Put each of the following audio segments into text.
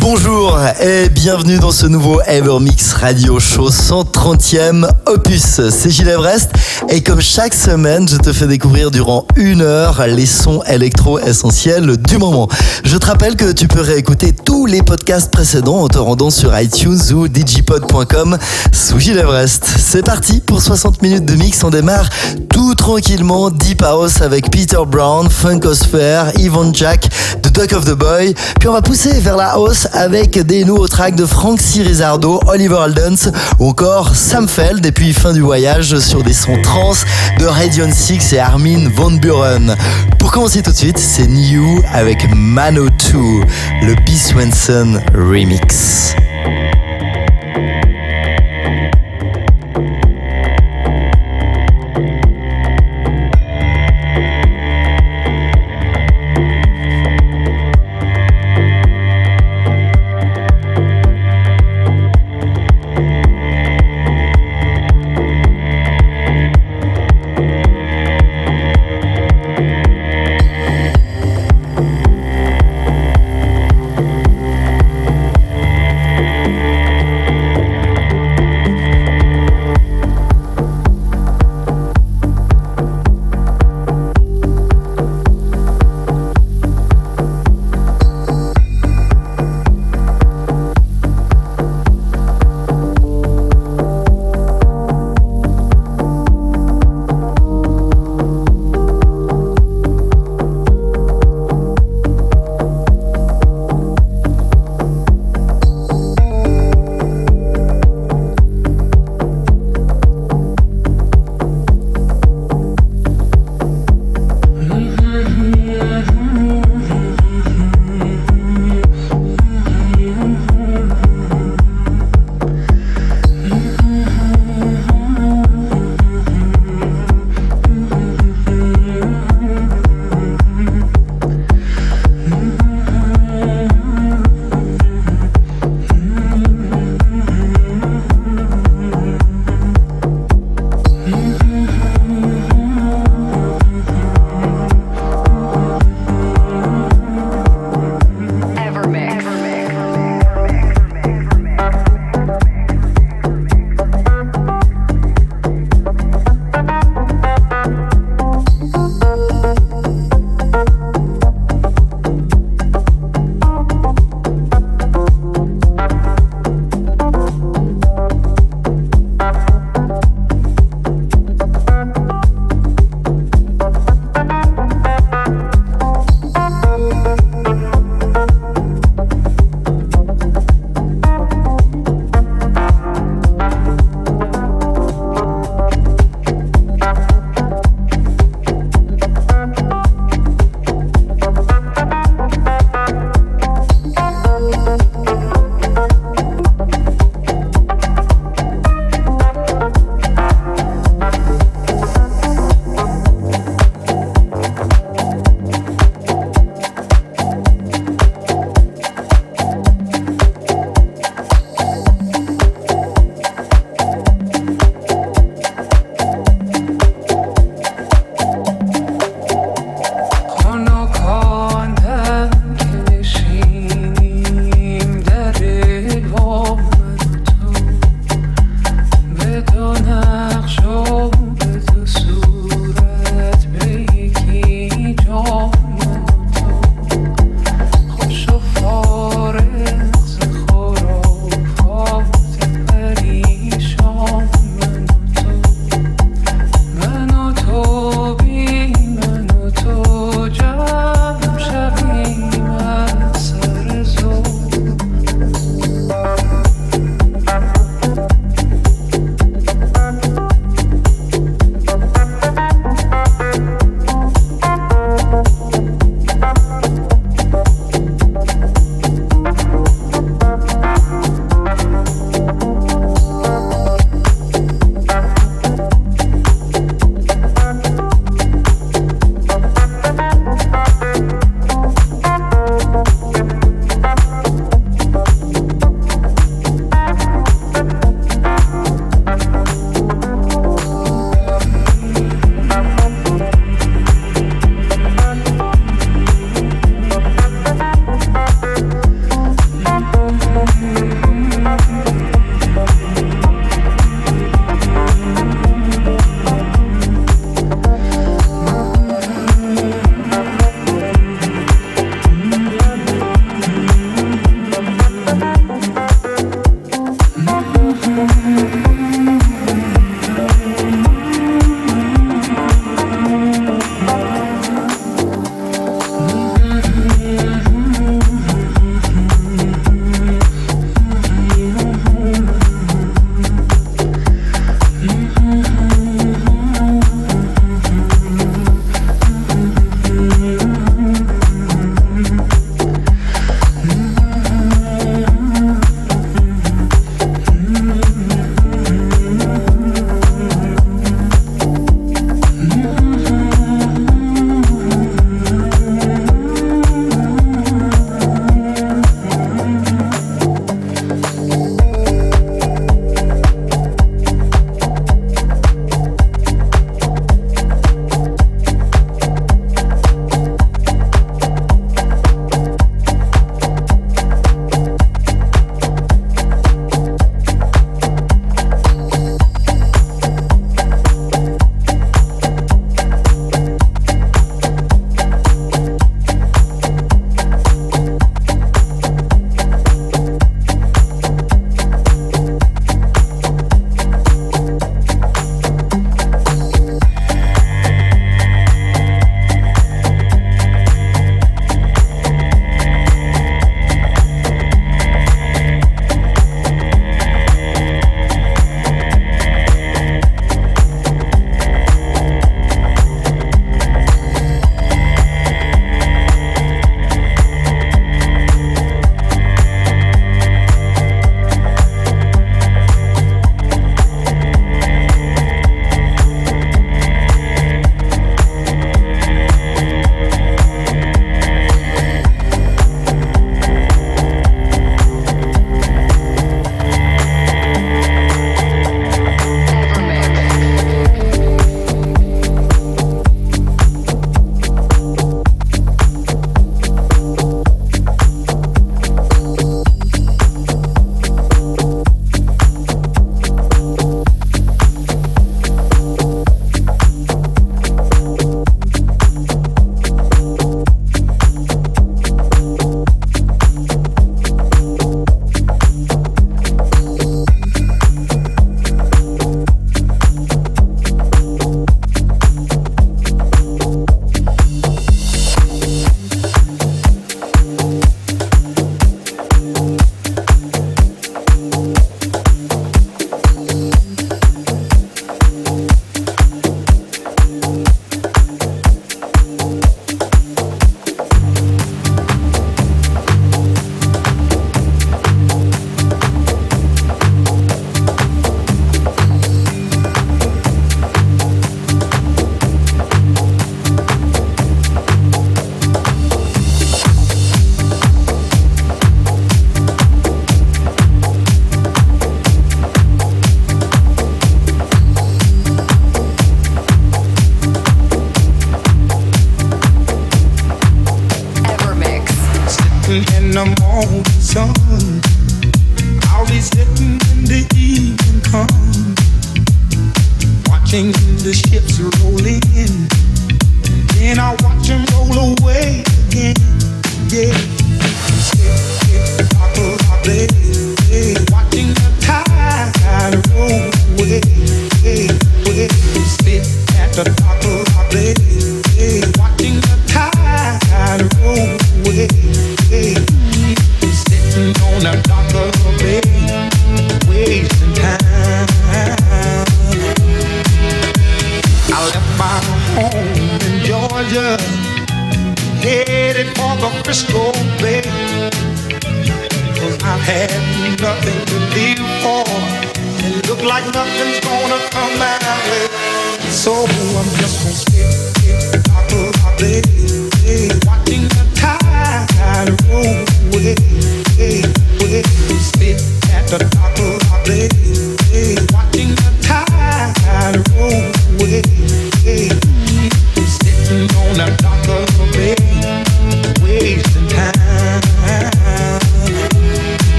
Bonjour et bienvenue dans ce nouveau Evermix Radio Show 130e opus. C'est Gilles Everest et comme chaque semaine, je te fais découvrir durant une heure les sons électro essentiels du moment. Je te rappelle que tu peux réécouter tous les podcasts précédents en te rendant sur iTunes ou digipod.com sous Gilles Everest. C'est parti pour 60 minutes de mix. On démarre tout tranquillement Deep House avec Peter Brown, Funkosphere, Yvonne Jack, The Duck of the Boy. Puis on va pousser vers la avec des nouveaux tracks de Frank Cirizardo, Oliver Aldens ou encore Sam Feld et puis fin du voyage sur des sons trans de Radion 6 et Armin Von Buren. Pour commencer tout de suite, c'est New avec Mano 2, le B. Swenson remix.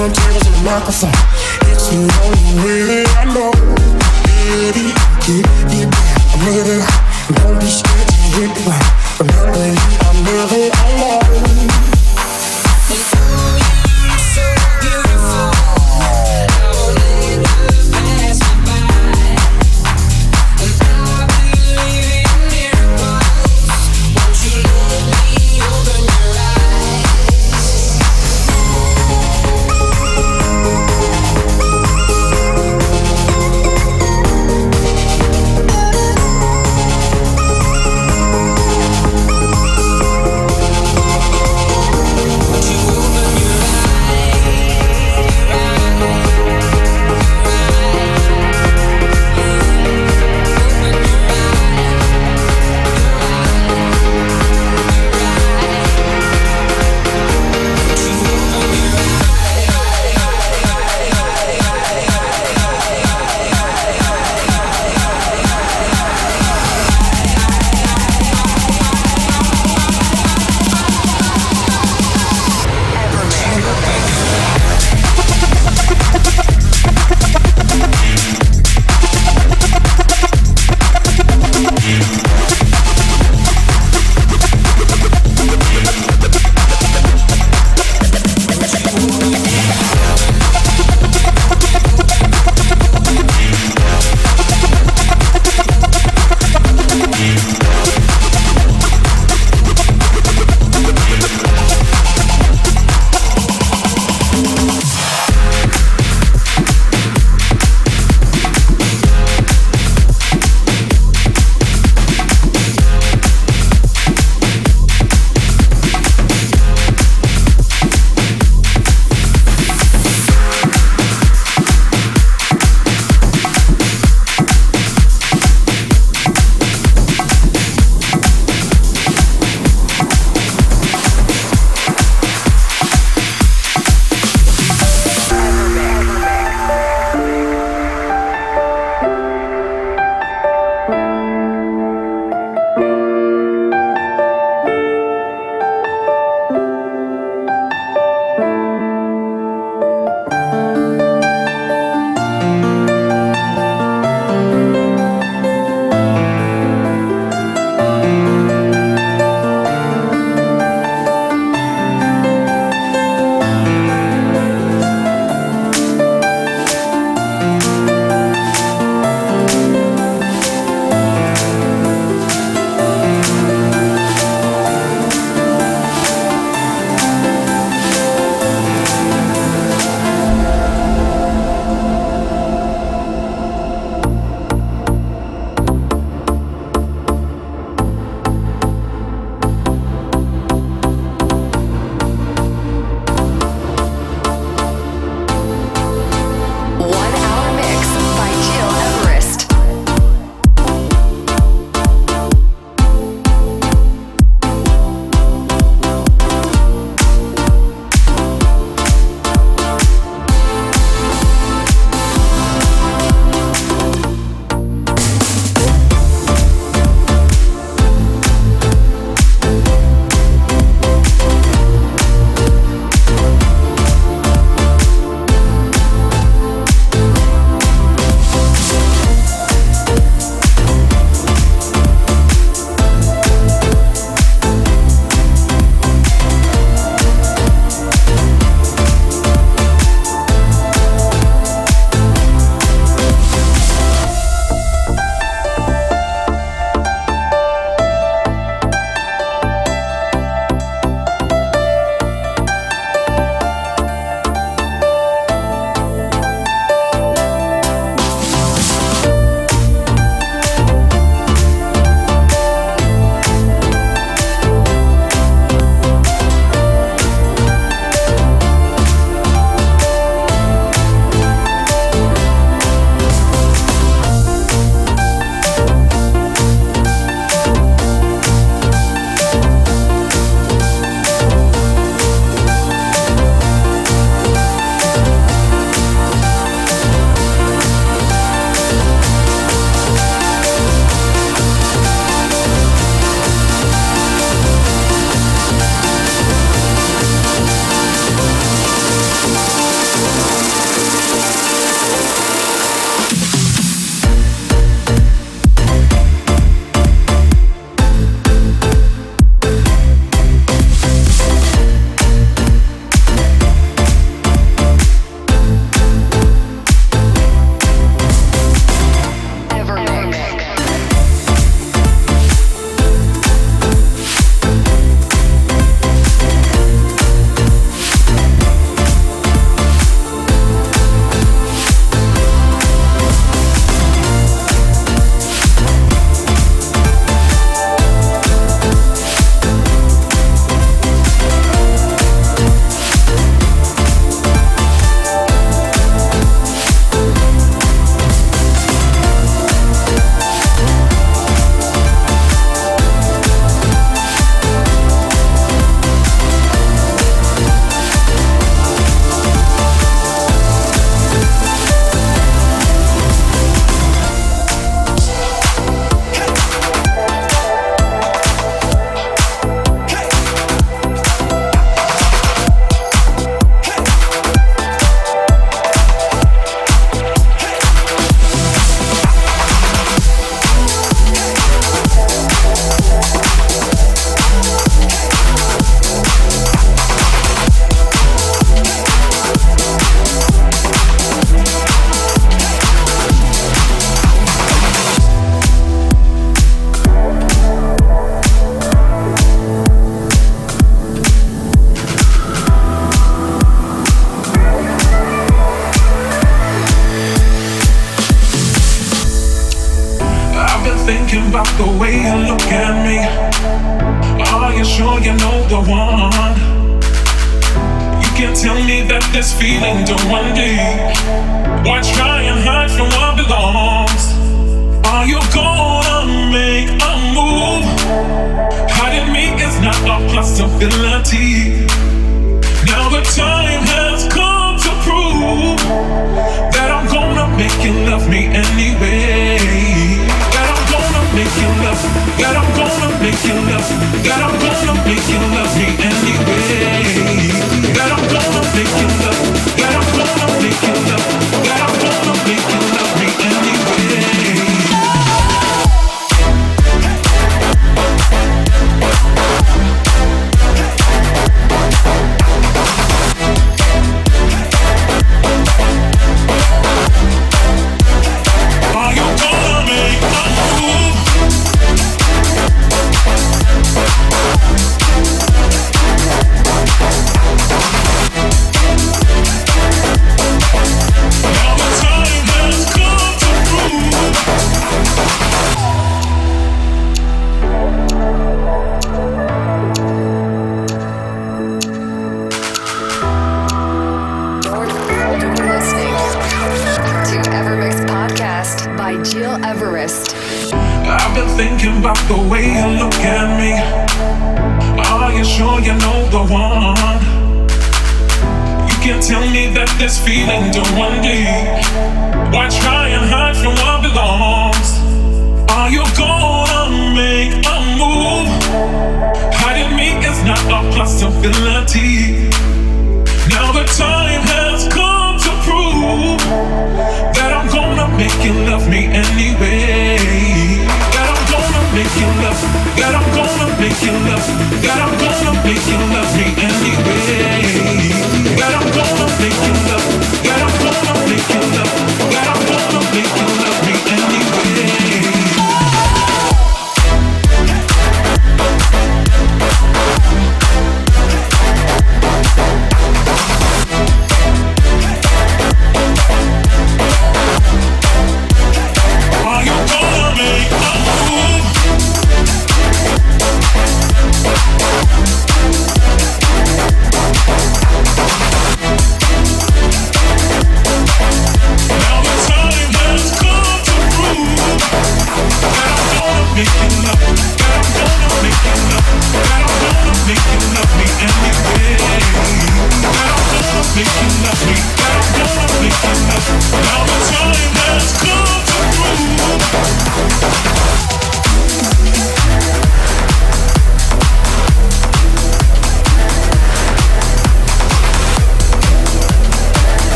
Turntables and a microphone. It's the only way I know. Baby, keep it down. I'm ready. Don't be scared to hit the ground. Remember, I'm never alone.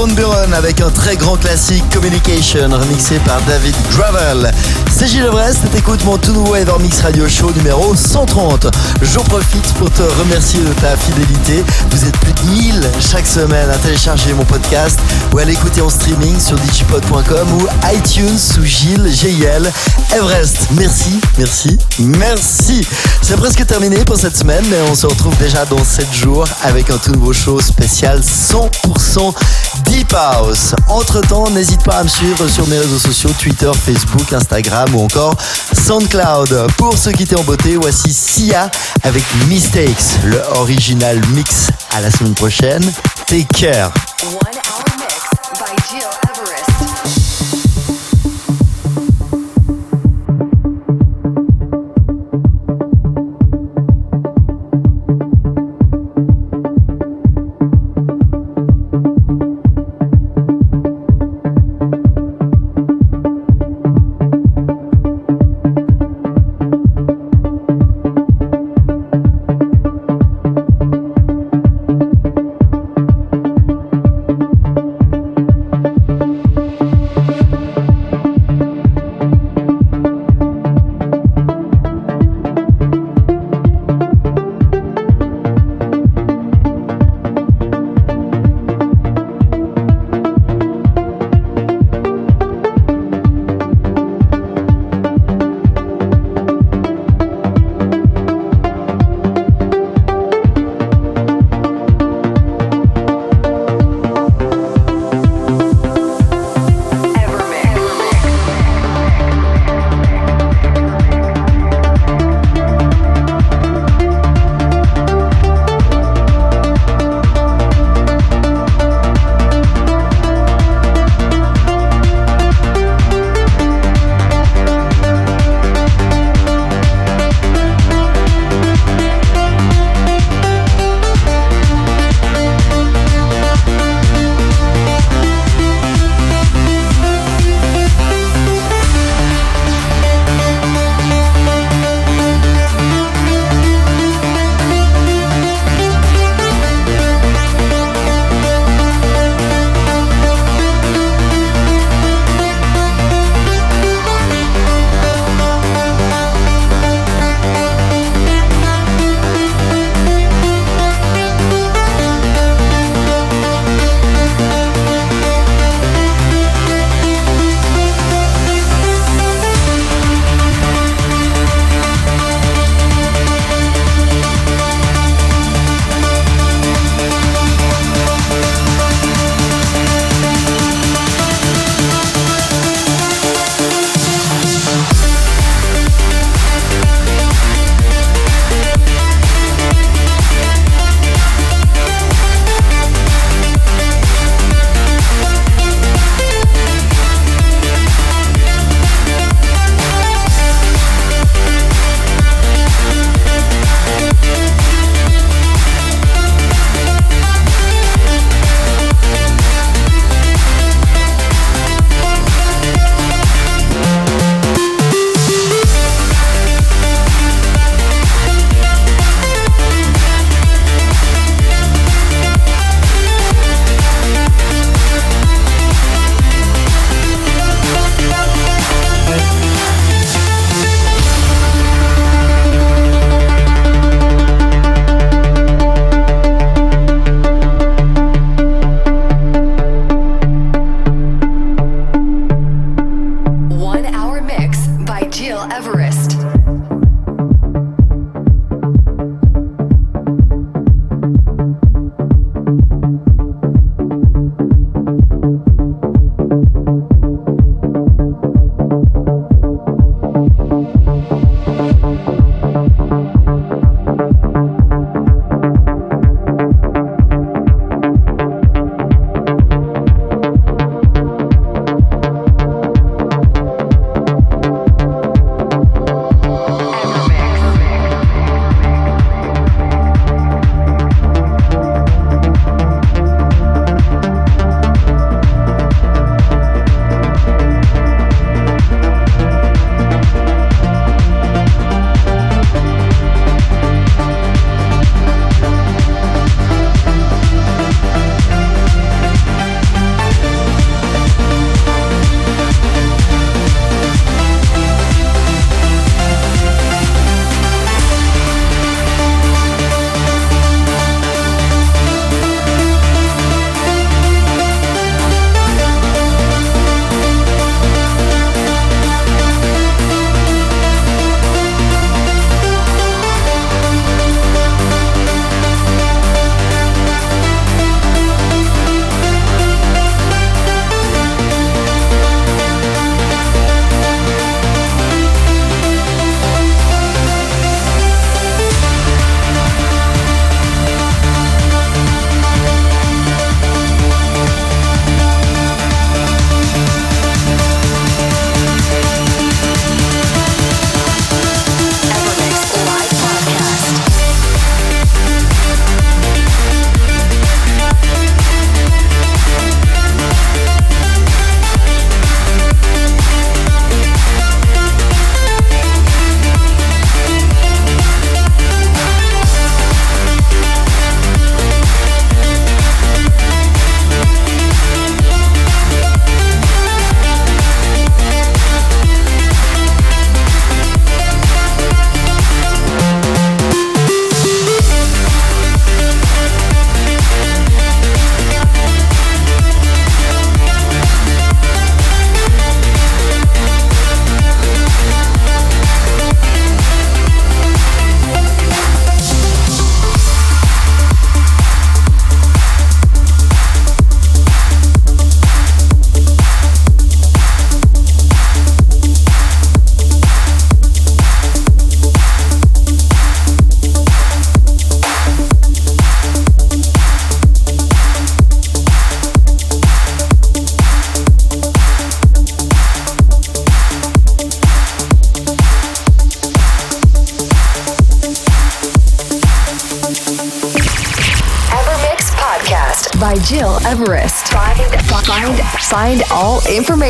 Avec un très grand classique Communication remixé par David Gravel. C'est Gilles Everest et t'écoutes mon tout nouveau Evermix Radio Show numéro 130. J'en profite pour te remercier de ta fidélité. Vous êtes plus de 1000 chaque semaine à télécharger mon podcast ou à l'écouter en streaming sur digipod.com ou iTunes sous Gilles GIL Everest. Merci, merci, merci. C'est presque terminé pour cette semaine, mais on se retrouve déjà dans 7 jours avec un tout nouveau show spécial 100% Deep House. Entre temps, n'hésite pas à me suivre sur mes réseaux sociaux Twitter, Facebook, Instagram ou encore SoundCloud. Pour se quitter en beauté, voici Sia avec Mistakes, le original mix. À la semaine prochaine. Take care.